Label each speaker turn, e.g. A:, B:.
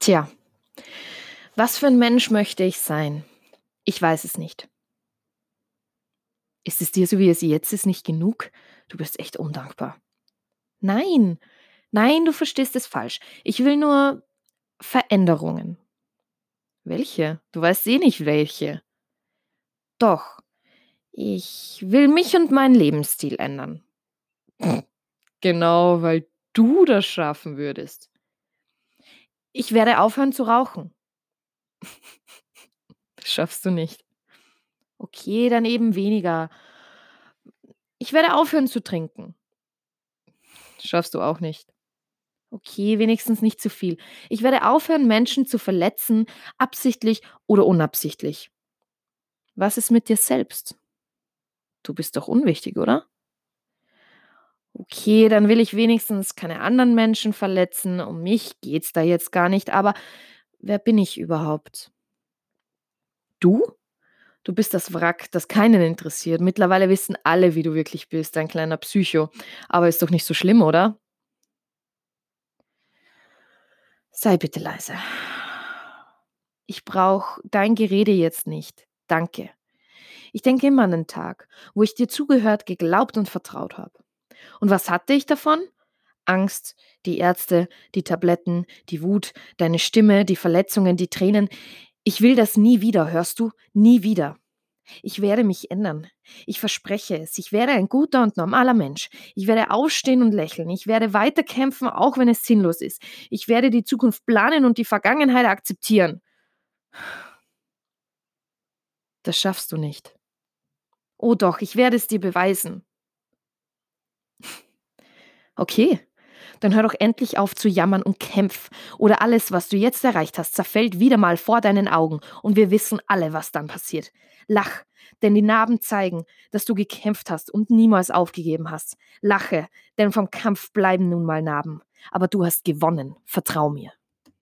A: Tja, was für ein Mensch möchte ich sein? Ich weiß es nicht. Ist es dir so, wie es jetzt ist, nicht genug? Du bist echt undankbar. Nein, nein, du verstehst es falsch. Ich will nur Veränderungen. Welche? Du weißt eh nicht welche. Doch, ich will mich und meinen Lebensstil ändern. Genau, weil du das schaffen würdest. Ich werde aufhören zu rauchen. Das schaffst du nicht. Okay, dann eben weniger. Ich werde aufhören zu trinken. Das schaffst du auch nicht. Okay, wenigstens nicht zu viel. Ich werde aufhören, Menschen zu verletzen, absichtlich oder unabsichtlich. Was ist mit dir selbst? Du bist doch unwichtig, oder? Okay, dann will ich wenigstens keine anderen Menschen verletzen. Um mich geht's da jetzt gar nicht, aber wer bin ich überhaupt? Du? Du bist das Wrack, das keinen interessiert. Mittlerweile wissen alle, wie du wirklich bist, ein kleiner Psycho. Aber ist doch nicht so schlimm, oder? Sei bitte leise. Ich brauche dein Gerede jetzt nicht. Danke. Ich denke immer an den Tag, wo ich dir zugehört, geglaubt und vertraut habe. Und was hatte ich davon? Angst, die Ärzte, die Tabletten, die Wut, deine Stimme, die Verletzungen, die Tränen. Ich will das nie wieder, hörst du? Nie wieder. Ich werde mich ändern. Ich verspreche es. Ich werde ein guter und normaler Mensch. Ich werde aufstehen und lächeln. Ich werde weiterkämpfen, auch wenn es sinnlos ist. Ich werde die Zukunft planen und die Vergangenheit akzeptieren. Das schaffst du nicht. Oh doch, ich werde es dir beweisen. Okay, dann hör doch endlich auf zu jammern und kämpf. Oder alles, was du jetzt erreicht hast, zerfällt wieder mal vor deinen Augen und wir wissen alle, was dann passiert. Lach, denn die Narben zeigen, dass du gekämpft hast und niemals aufgegeben hast. Lache, denn vom Kampf bleiben nun mal Narben. Aber du hast gewonnen, vertrau mir.